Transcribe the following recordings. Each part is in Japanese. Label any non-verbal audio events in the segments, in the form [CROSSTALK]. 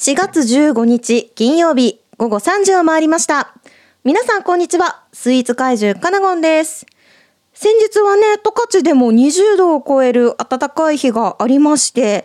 4月15日金曜日午後3時を回りました。皆さんこんにちは。スイーツ怪獣カナゴンです。先日はね、十勝でも20度を超える暖かい日がありまして、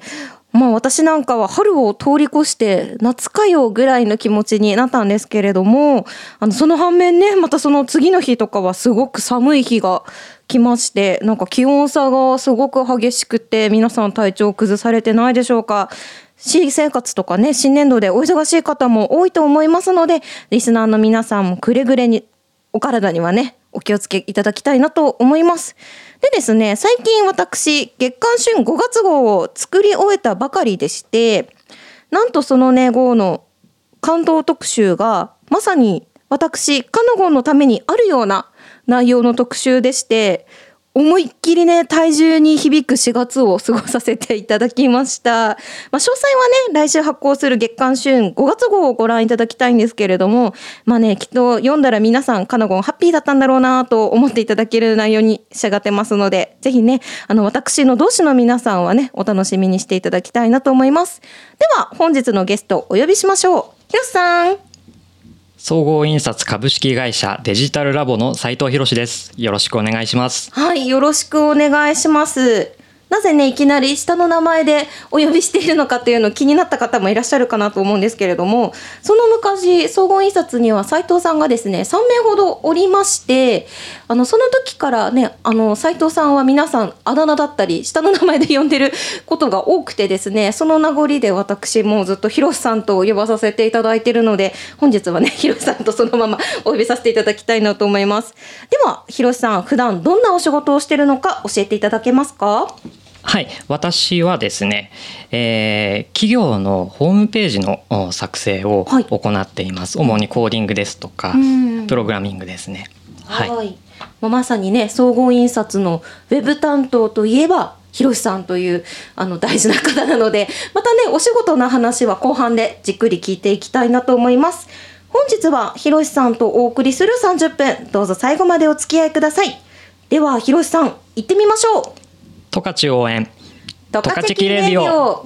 まあ私なんかは春を通り越して夏かよぐらいの気持ちになったんですけれども、あのその反面ね、またその次の日とかはすごく寒い日が来まして、なんか気温差がすごく激しくて皆さん体調崩されてないでしょうか。新生活とかね、新年度でお忙しい方も多いと思いますので、リスナーの皆さんもくれぐれにお体にはね、お気をつけいただきたいなと思います。でですね、最近私、月刊春5月号を作り終えたばかりでして、なんとそのね、号の関東特集が、まさに私、カノゴンのためにあるような内容の特集でして、思いっきりね、体重に響く4月を過ごさせていただきました。まあ、詳細はね、来週発行する月刊春5月号をご覧いただきたいんですけれども、まあね、きっと読んだら皆さん、カナゴンハッピーだったんだろうなと思っていただける内容に仕上がってますので、ぜひね、あの、私の同志の皆さんはね、お楽しみにしていただきたいなと思います。では、本日のゲストお呼びしましょう。ひろしさん。総合印刷株式会社デジタルラボの斉藤博です。よろしくお願いします。はい、よろしくお願いします。なぜね、いきなり下の名前でお呼びしているのかというの気になった方もいらっしゃるかなと思うんですけれども、その昔、総合印刷には斉藤さんがですね、3名ほどおりまして、あの、その時からね、あの、斉藤さんは皆さんあだ名だったり、下の名前で呼んでることが多くてですね、その名残で私もずっとひろしさんと呼ばさせていただいているので、本日はね、ひろしさんとそのままお呼びさせていただきたいなと思います。では、ひろしさん、普段どんなお仕事をしているのか教えていただけますか？はい、私はですね、えー企業のホームページのお作成をはい。行っています。主にコーディングですとかうん、プログラミングですね。はい。まあまさにね総合印刷のウェブ担当といえばひろしさんというあの大事な方なのでまたねお仕事の話は後半でじっくり聞いていきたいなと思います。本日はひろしさんとお送りする30分。どうぞ最後までお付き合いください。ではひろしさん行ってみましょう十勝応援。トカチェキレディオ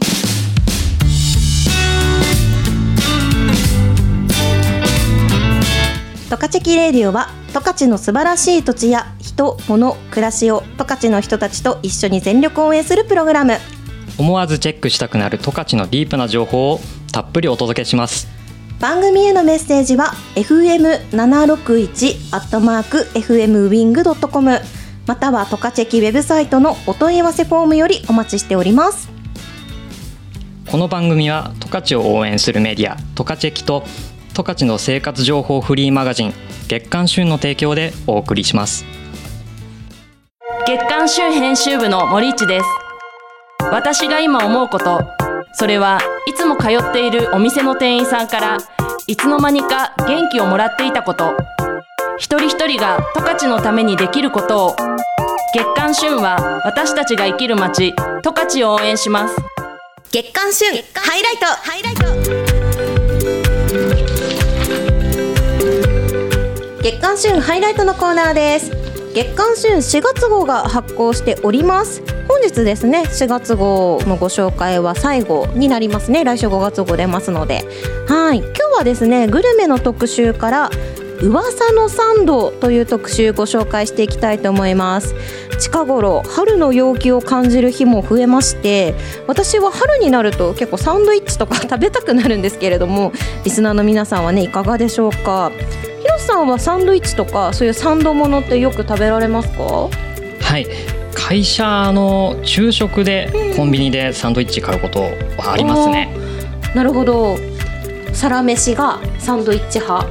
トカチェキレディオは十勝の素晴らしい土地や人、物、暮らしを十勝の人たちと一緒に全力応援するプログラム思わずチェックしたくなる十勝のディープな情報をたっぷりお届けします。番組へのメッセージは fm761 アットマーク fmwing.com またはトカチェキウェブサイトのお問い合わせフォームよりお待ちしております。この番組は十勝を応援するメディア十勝駅と十勝の生活情報フリーマガジン月刊旬の提供でお送りします。月刊旬編集部の森市です。私が今思うことそれはいつも通っているお店の店員さんからいつの間にか元気をもらっていたこと一人一人が十勝のためにできることを。月刊旬は私たちが生きる街。十勝を応援します。月刊旬ハイライト。ハイライト月刊旬ハイライトのコーナーです。月刊旬4月号が発行しております。本日ですね4月号のご紹介は最後になりますね。来週5月号出ますので。はい。今日はですねグルメの特集から噂の参道という特集ご紹介していきたいと思います。近頃春の陽気を感じる日も増えまして私は春になると結構サンドイッチとか食べたくなるんですけれどもリスナーの皆さんはねいかがでしょうか？ひろしさんはサンドイッチとかそういうサンドものってよく食べられますか？はい。会社の昼食でコンビニでサンドイッチ買うことはありますね、なるほど。サラメシがサンドイッチ派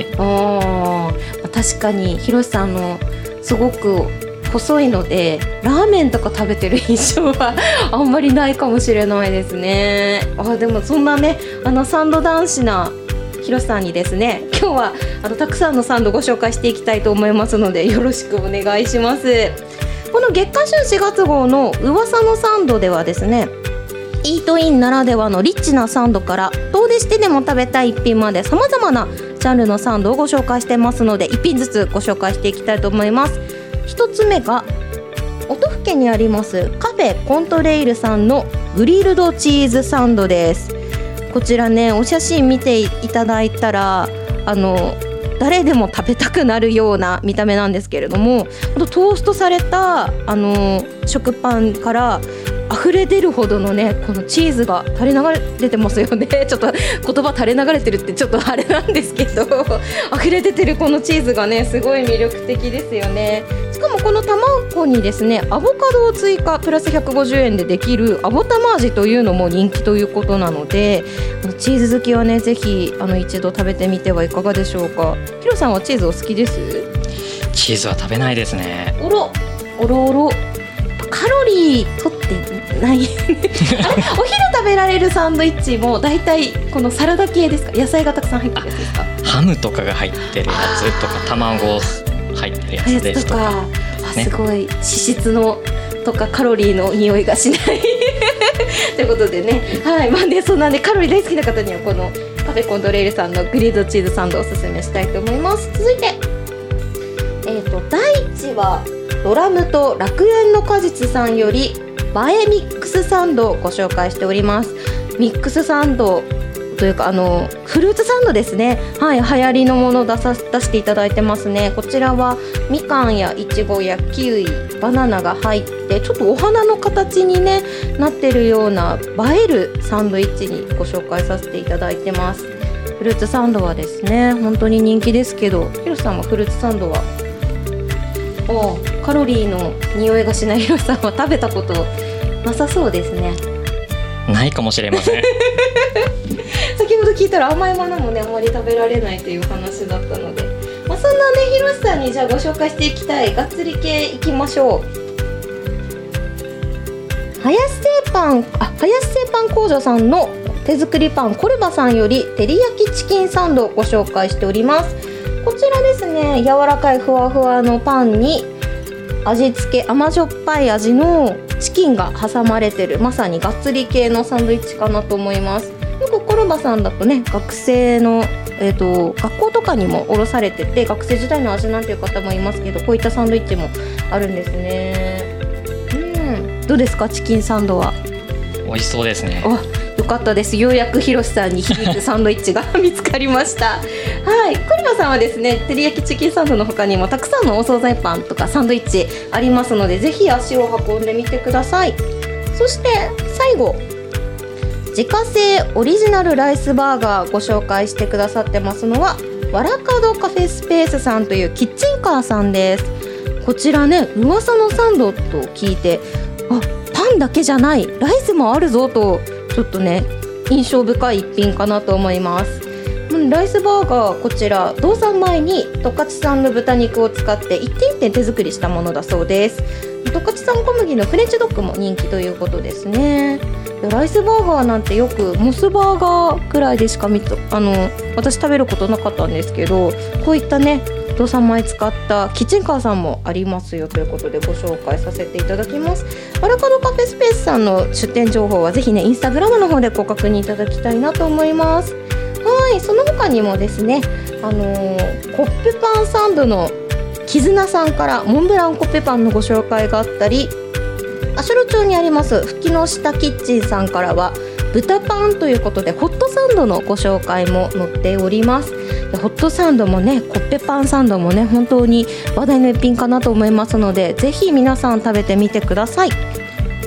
い。あ確かにひろしさんのすごく細いのでラーメンとか食べてる印象は [LAUGHS] あんまりないかもしれないですね。あでもそんなねあのサンド男子なひろしさんにですね今日はあのたくさんのサンドご紹介していきたいと思いますのでよろしくお願いします。この月刊週4月号の噂のサンドではですねイートインならではのリッチなサンドから遠出してでも食べたい一品までさまざまなジャンルのサンドをご紹介してますので一品ずつご紹介していきたいと思います。一つ目が音更にありますカフェコントレイルさんのグリルドチーズサンドです。こちらねお写真見ていただいたらあの誰でも食べたくなるような見た目なんですけれどもトーストされたあの食パンから溢れ出るほどのねこのチーズが垂れ流れ出てますよね。[LAUGHS] ちょっと言葉垂れ流れてるってちょっとあれなんですけど。[LAUGHS] 溢れ出てるこのチーズがねすごい魅力的ですよね。しかもこの卵にですねアボカドを追加プラス150円でできるアボタマージというのも人気ということなのでチーズ好きはねぜひあの一度食べてみてはいかがでしょうか。ヒロさんはチーズお好きです？チーズは食べないですね。おろおろおろ。カロリー取ってない。[LAUGHS] お昼食べられるサンドイッチも大体このサラダ系ですか？野菜がたくさん入ってるやつですか？ハムとかが入ってるやつとか卵入ってるやつですとか。あ、ね、すごい。脂質のとかカロリーの匂いがしない。ということでね。はい。まあねそんなんでカロリー大好きな方にはこのカフェコンドレールさんのグリードチーズサンドをおすすめしたいと思います。続いて。えっ、ー、と第1はドラムと楽園の果実さんより映えミックスサンドをご紹介しております。ミックスサンドというかあのフルーツサンドですね。はい流行りのものを出さ出していただいてますね。こちらはみかんやいちごやキウイバナナが入ってちょっとお花の形に、ね、なってるような映えるサンドイッチにご紹介させていただいてます。フルーツサンドはですね本当に人気ですけどひろさんはフルーツサンドは？おカロリーの匂いがしないひろさんは食べたことなさそうですね。ないかもしれません。[LAUGHS] 先ほど聞いたら甘いものもねあまり食べられないという話だったので、まあ、そんなねひろしさんにじゃあご紹介していきたいがっつり系いきましょう。林製パンあ林製パン工場さんの手作りパンコルバさんより照り焼きチキンサンドをご紹介しております。こちらですね柔らかいふわふわのパンに味付け甘じょっぱい味のチキンが挟まれてる。まさにがっつり系のサンドイッチかなと思います。よくコロバさんだとね学生のえーと、学校とかにも卸されてて学生時代の味なんていう方もいますけどこういったサンドイッチもあるんですね。うん。どうですかチキンサンドは？美味しそうですね。よかったです。ようやくひろしさんに響くサンドイッチが [LAUGHS] 見つかりました。はい。クリマさんはですね照り焼きチキンサンドの他にもたくさんのお惣菜パンとかサンドイッチありますのでぜひ足を運んでみてください。そして最後。自家製オリジナルライスバーガーご紹介してくださってますのはわらかどカフェスペースさんというキッチンカーさんです。こちらね噂のサンドと聞いてンだけじゃないライスもあるぞとちょっとね印象深い一品かなと思います。ライスバーガーこちら道産米に十勝産の豚肉を使って一点一点手作りしたものだそうです。十勝産小麦のフレンチドッグも人気ということですね。ライスバーガーなんてよくモスバーガーくらいでしか見たあの私食べることなかったんですけどこういったね土佐米使ったキッチンカーさんもありますよということでご紹介させていただきます。アラカドカフェスペースさんの出店情報はぜひねインスタグラムの方でご確認いただきたいなと思います。はいその他にもですねあのー、コッペパンサンドの絆さんからモンブランコッペパンのご紹介があったり足呂町にあります吹きの下キッチンさんからは豚パンということでホットサンドのご紹介も載っております。ホットサンドもねコッペパンサンドもね本当に話題の一品かなと思いますのでぜひ皆さん食べてみてください。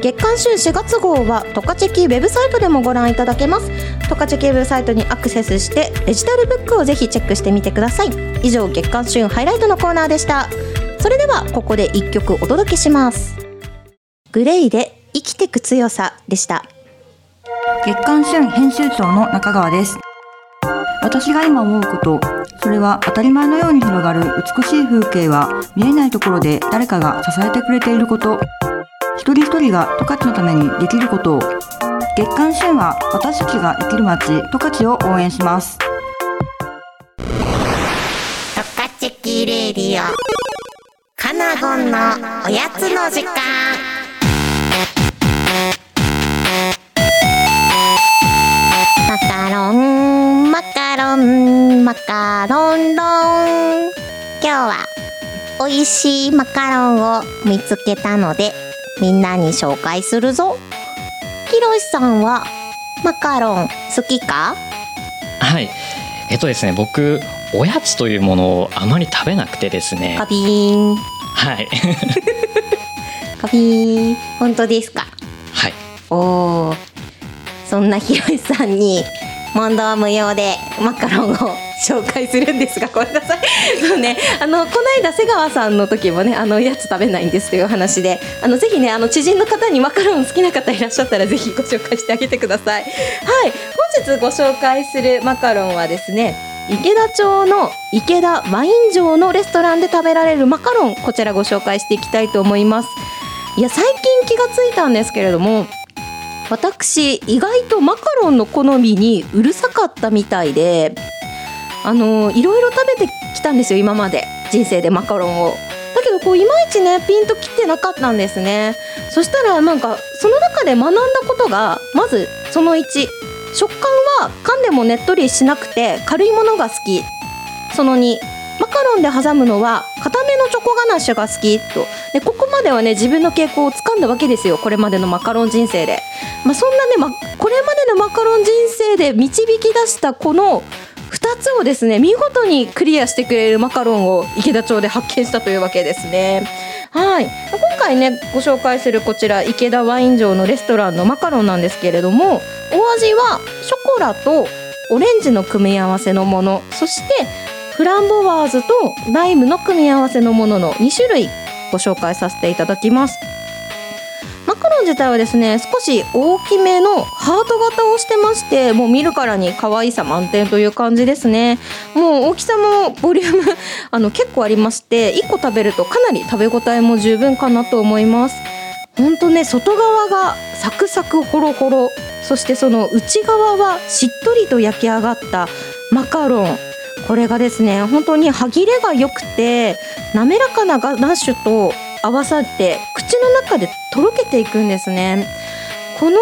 月刊旬4月号はトカチェキウェブサイトでもご覧いただけます。トカチェキウェブサイトにアクセスしてデジタルブックをぜひチェックしてみてください。以上月刊旬ハイライトのコーナーでした。それではここで1曲お届けします。グレイで生きてく強さでした。月刊旬編集長の中川です。私が今思うことそれは当たり前のように広がる美しい風景は見えないところで誰かが支えてくれていること。一人一人が十勝のためにできることを。月刊旬は私たちが生きる街十勝を応援します。十勝キレディオ。カナゴンのおやつの時間。美味しいマカロンを見つけたので、みんなに紹介するぞ。ひろしさんはマカロン好きか？はい。えっとですね僕おやつというものをあまり食べなくてですね。カビーン。はい。[LAUGHS] カビーン。本当ですか？はい。おー。そんなひろしさんに問答無用でマカロンを紹介するんですがごめんなさい。そうね。あのこの間瀬川さんの時もねあのやつ食べないんですという話であのぜひねあの知人の方にマカロン好きな方いらっしゃったらぜひご紹介してあげてください。はい。本日ご紹介するマカロンはですね池田町の池田ワイン城のレストランで食べられるマカロンこちらご紹介していきたいと思います。いや最近気がついたんですけれども私意外とマカロンの好みにうるさかったみたいであのいろいろ食べてきたんですよ今まで。人生でマカロンを。だけどこういまいちねピンときてなかったんですね。そしたらなんかその中で学んだことがまずその1食感は噛んでもねっとりしなくて軽いものが好き。その2マカロンで挟むのは固めのチョコガナッシュが好き。と。でここまではね自分の傾向をつかんだわけですよ。これまでのマカロン人生で、まあ、そんなね、ま、これまでのマカロン人生で導き出したこのつをですね見事にクリアしてくれるマカロンを池田町で発見したというわけですね。はい。今回ねご紹介するこちら池田ワイン城のレストランのマカロンなんですけれどもお味はショコラとオレンジの組み合わせのものそしてフランボワーズとライムの組み合わせのものの2種類ご紹介させていただきます。マカロン自体はですね少し大きめのハート型をしてましてもう見るからに可愛さ満点という感じですね。もう大きさもボリューム [LAUGHS] あの結構ありまして1個食べるとかなり食べ応えも十分かなと思います。ほんとね外側がサクサクホロホロそしてその内側はしっとりと焼き上がったマカロン。これがですね本当に歯切れが良くて滑らかなガナッシュと合わさって口の中でとろけていくんですね。この、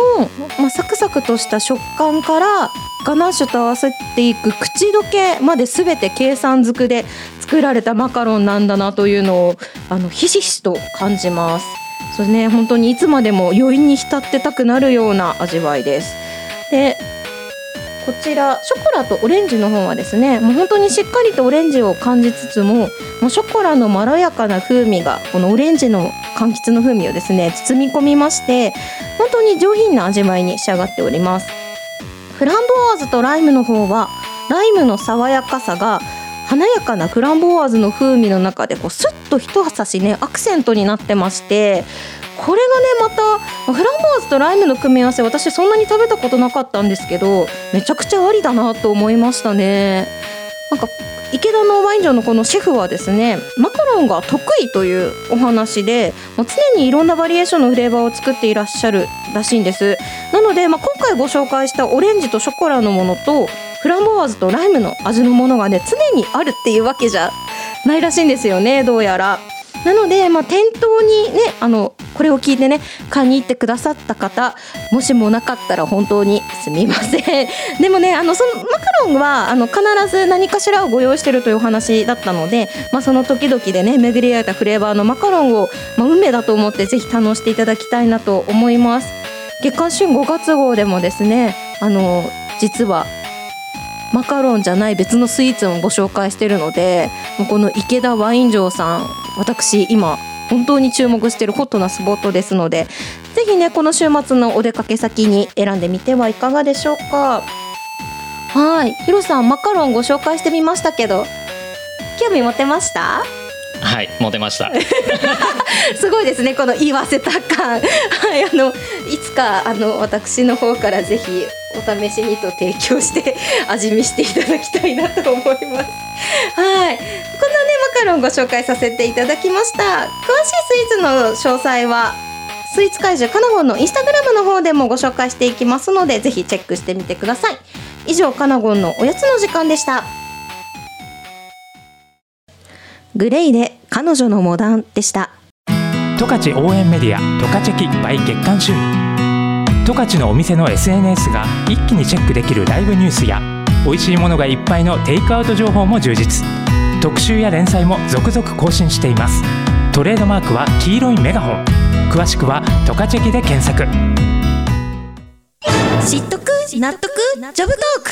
まあ、サクサクとした食感からガナッシュと合わせていく口どけまで全て計算づくで作られたマカロンなんだなというのをあのひしひしと感じます。それね。本当にいつまでも余韻に浸ってたくなるような味わいです。でこちらショコラとオレンジの方はですねもう本当にしっかりとオレンジを感じつつももうショコラのまろやかな風味がこのオレンジの柑橘の風味をですね包み込みまして本当に上品な味わいに仕上がっております。フランボワーズとライムの方はライムの爽やかさが華やかなフランボワーズの風味の中でこうスッと一刺しねアクセントになってましてこれがねまたフランボワーズとライムの組み合わせ私そんなに食べたことなかったんですけどめちゃくちゃありだなと思いましたね。なんか池田のワイン城のこのシェフはですねマカロンが得意というお話でもう常にいろんなバリエーションのフレーバーを作っていらっしゃるらしいんです。なので、まあ、今回ご紹介したオレンジとショコラのものとフランボワーズとライムの味のものがね常にあるっていうわけじゃないらしいんですよねどうやら。なので、まあ、店頭にねあのこれを聞いてね買いに行ってくださった方もしもなかったら本当にすみません。[LAUGHS] でもねあのそのマカロンはあの必ず何かしらをご用意してるというお話だったので、まあ、その時々でね巡り合えたフレーバーのマカロンを、まあ、運命だと思ってぜひ堪能していただきたいなと思います。月刊旬5月号でもですねあの実はマカロンじゃない別のスイーツもご紹介してるのでこの池田ワイン城さん私今本当に注目してるホットなスポットですのでぜひねこの週末のお出かけ先に選んでみてはいかがでしょうか。はい。ヒロさんマカロンご紹介してみましたけど興味持てました？はいモテました。[LAUGHS] すごいですねこの言わせた感。はいあのいつかあの私の方からぜひお試しにと提供して味見していただきたいなと思います。はい。こんなねマカロンご紹介させていただきました。詳しいスイーツの詳細はスイーツ怪獣カナゴンのインスタグラムの方でもご紹介していきますのでぜひチェックしてみてください。以上カナゴンのおやつの時間でした。グレイで彼女のモダンでした。十勝応援メディア十勝キ by 月刊旬十勝のお店の SNS が一気にチェックできるライブニュースや美味しいものがいっぱいのテイクアウト情報も充実。特集や連載も続々更新しています。トレードマークは黄色いメガホン。詳しくは「トカチェキ」で検索。知っとく？納得？ジョブトーク。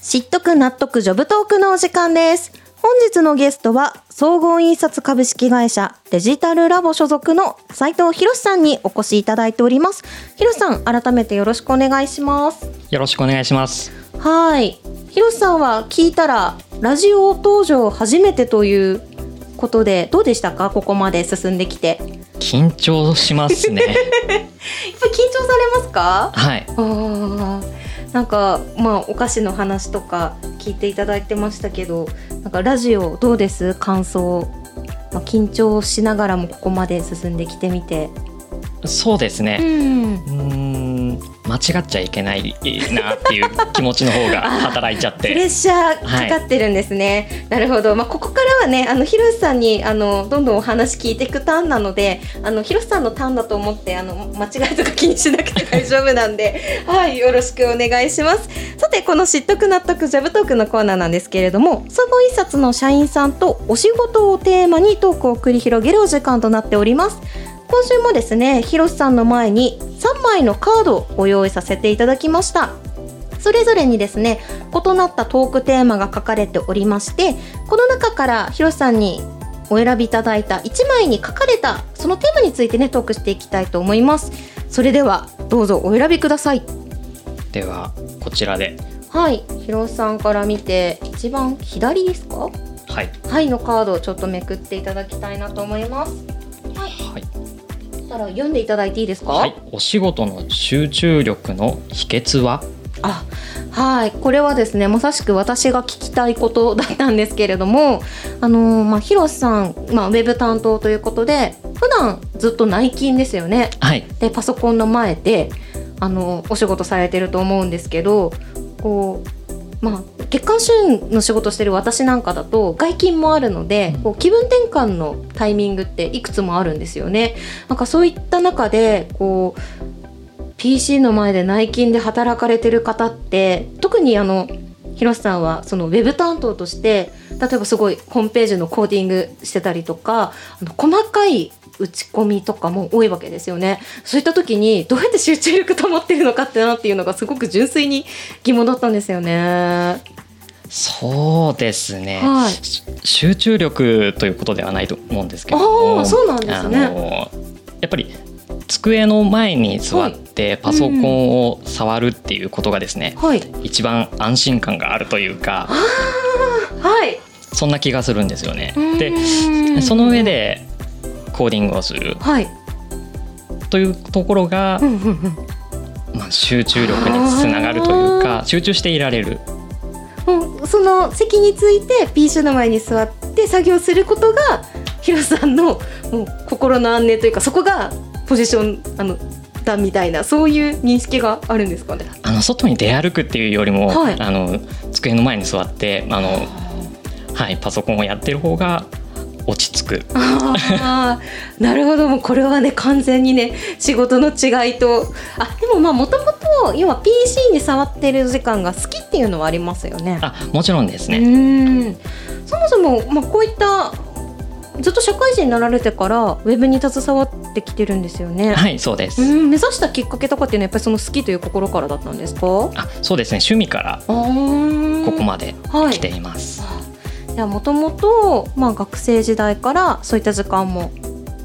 知っとく？納得？ジョブトークのお時間です。本日のゲストは総合印刷株式会社デジタルラボ所属の斉藤博さんにお越しいただいております。博さん改めてよろしくお願いします。よろしくお願いします。はい。博さんは聞いたらラジオ登場初めてということでどうでしたか？ここまで進んできて。緊張しますね。[LAUGHS] やっぱり緊張されますか？はい。あーなんかまあお菓子の話とか聞いていただいてましたけどなんかラジオどうです？感想、まあ、緊張しながらもここまで進んできてみて。そうですね、ん。うーん間違っちゃいけないなっていう気持ちの方が働いちゃっ [LAUGHS] プレてッシャーかかってるんですね、なるほど、まあ、ここからはねあの広瀬さんにあのどんどんお話聞いていくターンなのであの広瀬さんのターンだと思ってあの間違いとか気にしなくて大丈夫なんで [LAUGHS] はいよろしくお願いします。さてこの知っとく納得ジャブトークのコーナーなんですけれども総合印刷の社員さんとお仕事をテーマにトークを繰り広げるお時間となっております今週もですね広瀬さんの前に3枚のカードをご用意させていただきました。それぞれにですね異なったトークテーマが書かれておりましてこの中から広瀬さんにお選びいただいた1枚に書かれたそのテーマについてねトークしていきたいと思います。それではどうぞお選びください。ではこちらで。はい。広瀬さんから見て一番左ですか？はい。はいのカードをちょっとめくっていただきたいなと思います。はい、そしたら読んでいただいていいですか？はい、お仕事の集中力の秘訣は？あはい。これはですねまさしく私が聞きたいことだったんですけれどもあのーまあ広瀬さん、まあ、ウェブ担当ということで普段ずっと内勤ですよね。はい。でパソコンの前であのお仕事されてると思うんですけどこうまあ月刊旬の仕事してる私なんかだと外勤もあるのでこう気分転換のタイミングっていくつもあるんですよね。なんかそういった中でこう PC の前で内勤で働かれてる方って特にあの広瀬さんはそのウェブ担当として例えばすごいホームページのコーディングしてたりとかあの細かい打ち込みとかも多いわけですよね。そういった時にどうやって集中力保ってるのかってなっていうのがすごく純粋に疑問だったんですよね。そうですね、はい。し集中力ということではないと思うんですけどもああそうなんですね。やっぱり机の前に座ってパソコンを触るっていうことがですね、はい。一番安心感があるというかはい。そんな気がするんですよね。うでその上でコーディングをする。はい。というところがう、んうんうん。まあ、集中力につながるというか集中していられる。もうその席について PC の前に座って作業することがヒロさんのもう心の安寧というかそこがポジションあのだみたいなそういう認識があるんですかね？あの外に出歩くっていうよりも、はい。あの机の前に座ってあの、はい、パソコンをやってる方が落ち着くあーなるほどもうこれはね完全にね仕事の違いとあでもまあもともと要は PC に触ってる時間が好きっていうのはありますよね。あもちろんですうね。ーんそもそも、まあ、こういったずっと社会人になられてからウェブに携わってきてるんですよね。はいそうです、うん目指したきっかけとかっていうのはやっぱりその好きという心からだったんですか？あそうですね趣味からここまではい来ています。じゃあもともとまあ学生時代からそういった時間も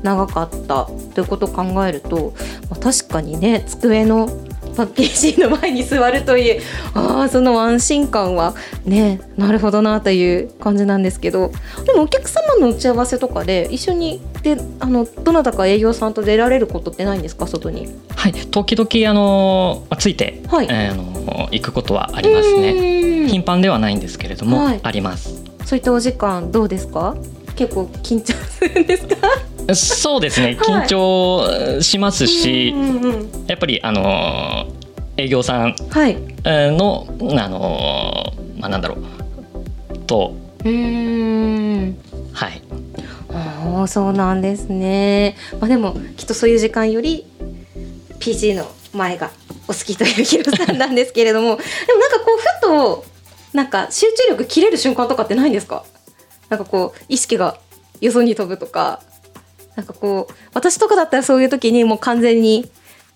長かったということを考えると、まあ、確かにね机のまあ PC の前に座るというあーその安心感はねなるほどなという感じなんですけどでもお客様の打ち合わせとかで一緒にであのどなたか営業さんと出られることってないんですか？外に。はい時々あのまあついて、はいえーあの行くことはありますね。ね頻繁ではないんですけれども、はいあります。そういったお時間どうですか？結構緊張するんですか？そうですね。はい。緊張しますし、うんうんうん。やっぱりあの営業さんはい。あのまあなんだろう。と。うはい。ああそうなんですね。まあでもきっとそういう時間より PC の前がお好きというヒロさんなんですけれども、でもなんかこうふとなんか集中力切れる瞬間とかってないんですか？なんかこう意識がよそに飛ぶとか。なんかこう私とかだったらそういう時にもう完全に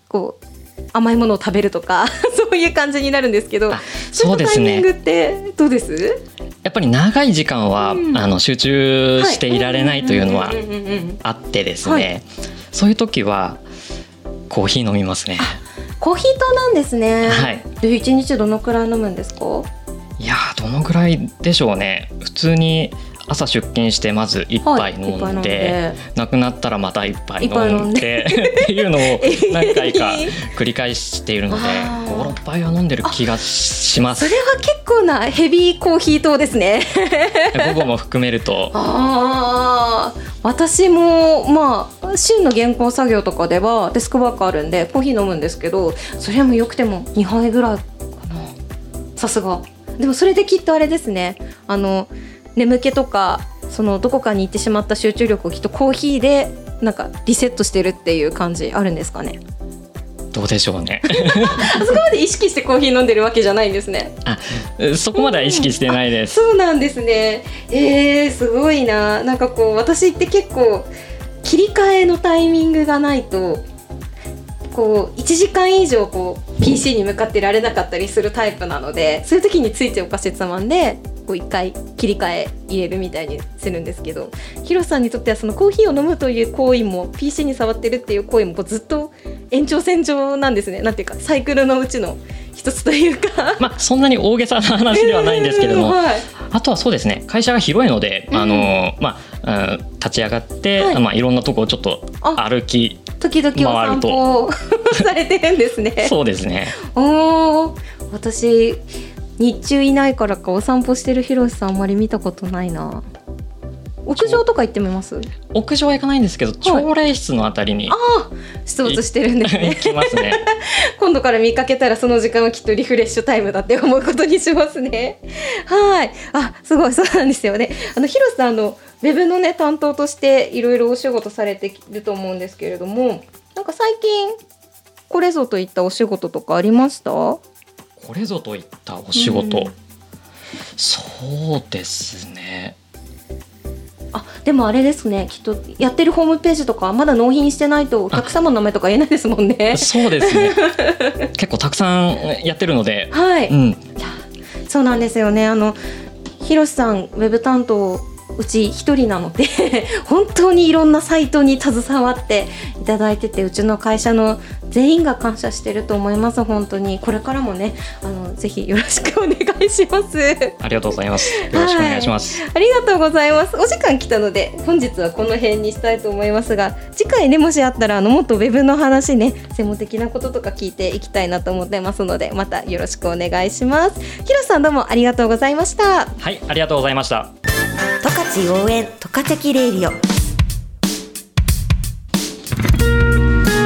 こう甘いものを食べるとか [LAUGHS] そういう感じになるんですけどあそうですねいったタイミングってどうです？やっぱり長い時間は、うん。あの集中していられないというのはあってですね、はいそういう時はコーヒー飲みますね。コーヒー糖なんですね。はい。で一日どのくらい飲むんですか？どのぐらいでしょうね。普通に朝出勤してまず一杯飲んんで,、でなくなったらまた一杯飲んで。っていうのを [LAUGHS] 何回か繰り返しているのであー。56杯は飲んでる気がしまそすれは結構なヘビーコーヒー糖ですね。[LAUGHS] 午後も含めると。ああ私もまあ週の原稿作業とかではデスクワークあるんでコーヒー飲むんですけどそれもよくても2杯ぐらいかな。さすがでもそれできっとあれですねあの眠気とかそのどこかに行ってしまった集中力をきっとコーヒーでなんかリセットしてるっていう感じあるんですかねどうでしょうね [LAUGHS] あそこまで意識してコーヒー飲んでるわけじゃないんですねあそこまでは意識してないですそうなんですね。えー、すごいな。なんかこう私って結構切り替えのタイミングがないと。こう1時間以上こう PC に向かってられなかったりするタイプなのでそういう時についてお菓子つまんでこう一回切り替え入れるみたいにするんですけどヒロさんにとってはそのコーヒーを飲むという行為も PC に触ってるっていう行為もこうずっと延長線上なんですね。なんていうかサイクルのうちの一つというか。[LAUGHS] まあそんなに大げさな話ではないんですけれども、はい。あとはそうですね。会社が広いので、うん。あのまあ、うん立ち上がって、はい。いまあ、いろんなとこをちょっとあ歩き時々お散歩を [LAUGHS] されてるんですね。そうですね。おお、私日中いないからかお散歩してるひろしさんあんまり見たことないな。屋上とか行ってみます？屋上は行かないんですけど朝礼室のあたりにああ、出没してるんです行ね。[LAUGHS] きますね [LAUGHS] 今度から見かけたらその時間はきっとリフレッシュタイムだって思うことにしますね。はい。あ、すごいそうなんですよね。あのひろしさんあのウェブのね担当としていろいろお仕事されてると思うんですけれども、なんか最近これぞといったお仕事とかありました？これぞといったお仕事、うん。そうですね。あでもあれですね。きっとやってるホームページとかまだ納品してないとお客様の名前とか言えないですもんね。そうですね。[LAUGHS] 結構たくさんやってるので、はい、うん、そうなんですよね。あのひろしさんウェブ担当うち一人なので [LAUGHS] 本当にいろんなサイトに携わっていただいててうちの会社の全員が感謝してると思います本当にこれからもねあのぜひよろしくお願いします。ありがとうございますよろしくお願いします、ありがとうございます。お時間来たので本日はこの辺にしたいと思いますが次回ねもしあったらあのもっとウェブの話ね専門的なこととか聞いていきたいなと思ってますのでまたよろしくお願いします。ひろしさんどうもありがとうございました。はいありがとうございました十勝応援十勝チレイディオ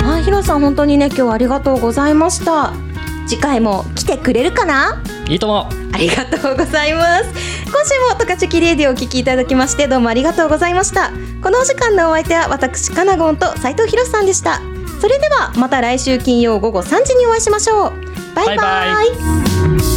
はい、ひろしさん本当にね今日はありがとうございました。次回も来てくれるかな？いいともありがとうございます。今週もトカチキレディをお聞きいただきましてどうもありがとうございました。このお時間のお相手は私カナゴンと斉藤博さんでした。それではまた来週金曜午後3時にお会いしましょう。バイバイ。バイバイ